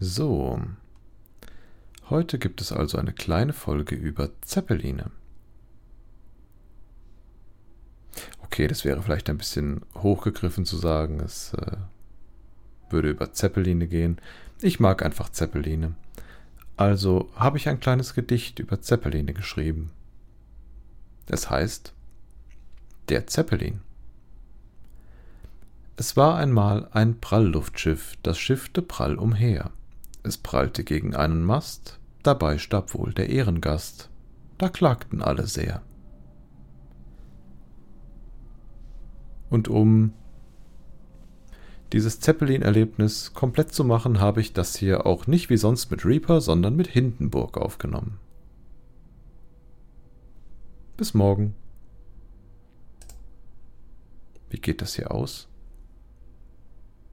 So. Heute gibt es also eine kleine Folge über Zeppeline. Okay, das wäre vielleicht ein bisschen hochgegriffen zu sagen, es äh, würde über Zeppeline gehen. Ich mag einfach Zeppeline. Also habe ich ein kleines Gedicht über Zeppeline geschrieben. Es heißt Der Zeppelin. Es war einmal ein Prallluftschiff, das schiffte prall umher. Es prallte gegen einen Mast, dabei starb wohl der Ehrengast. Da klagten alle sehr. Und um dieses Zeppelin-Erlebnis komplett zu machen, habe ich das hier auch nicht wie sonst mit Reaper, sondern mit Hindenburg aufgenommen. Bis morgen. Wie geht das hier aus?